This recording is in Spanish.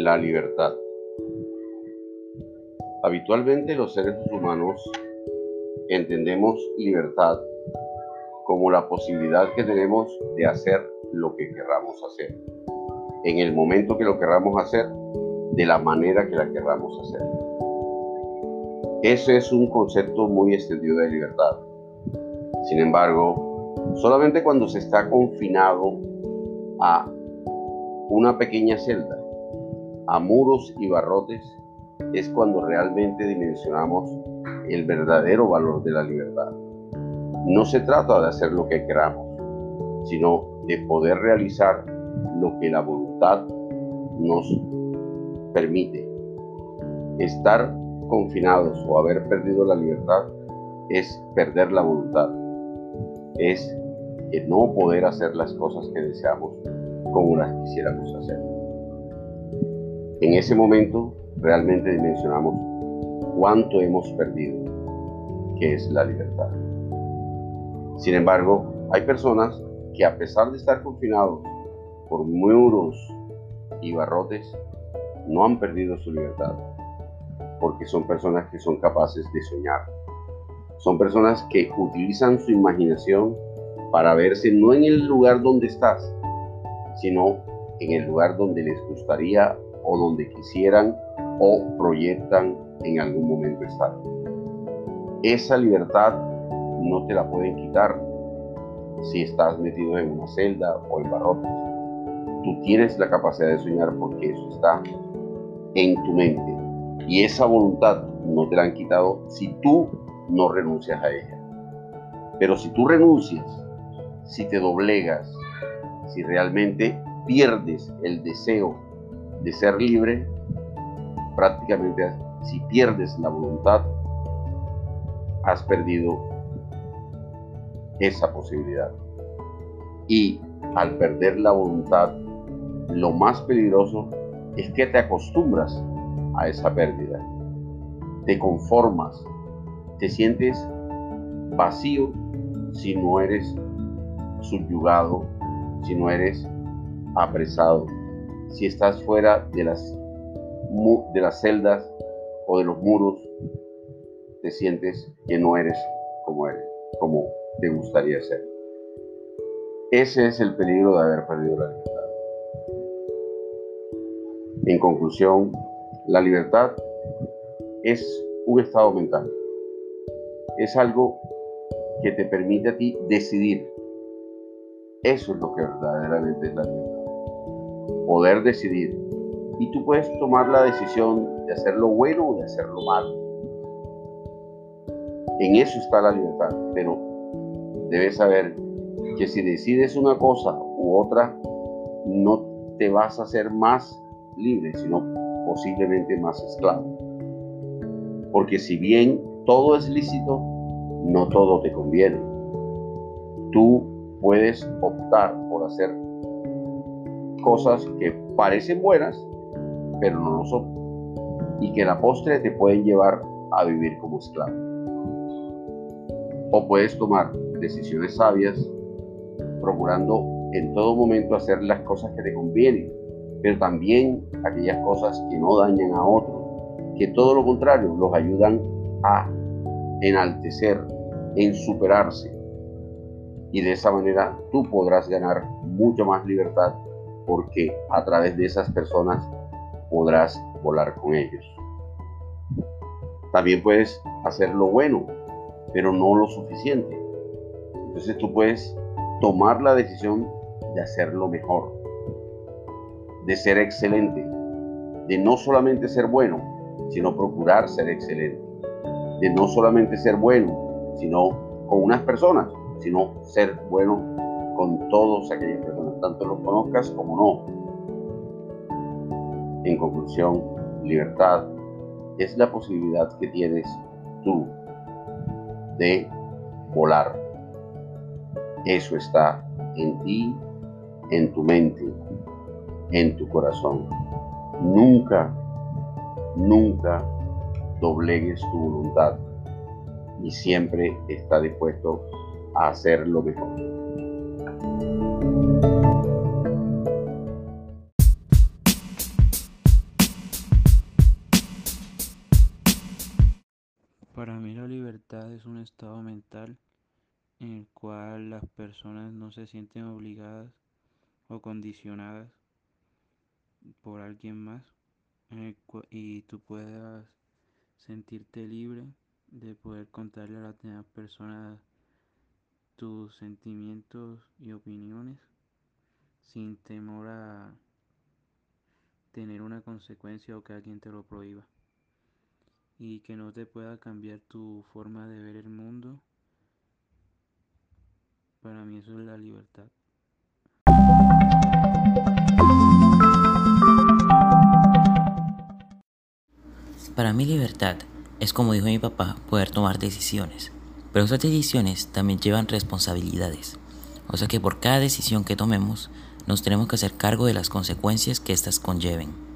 La libertad. Habitualmente los seres humanos entendemos libertad como la posibilidad que tenemos de hacer lo que querramos hacer, en el momento que lo querramos hacer, de la manera que la querramos hacer. Ese es un concepto muy extendido de libertad. Sin embargo, solamente cuando se está confinado a una pequeña celda, a muros y barrotes, es cuando realmente dimensionamos el verdadero valor de la libertad. No se trata de hacer lo que queramos, sino de poder realizar lo que la voluntad nos permite. Estar confinados o haber perdido la libertad es perder la voluntad. Es no poder hacer las cosas que deseamos como las quisiéramos hacer. En ese momento realmente dimensionamos cuánto hemos perdido, que es la libertad. Sin embargo, hay personas que a pesar de estar confinados por muros y barrotes, no han perdido su libertad, porque son personas que son capaces de soñar. Son personas que utilizan su imaginación para verse no en el lugar donde estás, sino en el lugar donde les gustaría o donde quisieran o proyectan en algún momento estar. Esa libertad no te la pueden quitar si estás metido en una celda o en barrotes. Tú tienes la capacidad de soñar porque eso está en tu mente. Y esa voluntad no te la han quitado si tú no renuncias a ella. Pero si tú renuncias, si te doblegas, si realmente pierdes el deseo de ser libre, prácticamente si pierdes la voluntad, has perdido esa posibilidad. Y al perder la voluntad, lo más peligroso es que te acostumbras a esa pérdida. Te conformas, te sientes vacío si no eres subyugado, si no eres apresado, si estás fuera de las, de las celdas o de los muros, te sientes que no eres como eres, como te gustaría ser. Ese es el peligro de haber perdido la libertad. En conclusión, la libertad es un estado mental. Es algo que te permite a ti decidir. Eso es lo que verdaderamente es la libertad poder decidir. Y tú puedes tomar la decisión de hacer lo bueno o de hacer lo malo. En eso está la libertad, pero debes saber que si decides una cosa u otra, no te vas a hacer más libre, sino posiblemente más esclavo. Porque si bien todo es lícito, no todo te conviene. Tú puedes optar por hacer cosas que parecen buenas, pero no lo son. Y que la postre te pueden llevar a vivir como esclavo. O puedes tomar decisiones sabias, procurando en todo momento hacer las cosas que te convienen, pero también aquellas cosas que no dañan a otros, que todo lo contrario los ayudan a enaltecer, en superarse. Y de esa manera tú podrás ganar mucha más libertad porque a través de esas personas podrás volar con ellos. También puedes hacer lo bueno, pero no lo suficiente. Entonces tú puedes tomar la decisión de hacerlo mejor, de ser excelente, de no solamente ser bueno, sino procurar ser excelente, de no solamente ser bueno, sino con unas personas, sino ser bueno con todos aquellas personas tanto lo conozcas como no. En conclusión, libertad es la posibilidad que tienes tú de volar. Eso está en ti, en tu mente, en tu corazón. Nunca, nunca doblegues tu voluntad y siempre está dispuesto a hacer lo mejor. Libertad es un estado mental en el cual las personas no se sienten obligadas o condicionadas por alguien más y tú puedas sentirte libre de poder contarle a las demás personas tus sentimientos y opiniones sin temor a tener una consecuencia o que alguien te lo prohíba y que no te pueda cambiar tu forma de ver el mundo. Para mí eso es la libertad. Para mí libertad es como dijo mi papá, poder tomar decisiones. Pero esas decisiones también llevan responsabilidades. O sea que por cada decisión que tomemos, nos tenemos que hacer cargo de las consecuencias que éstas conlleven.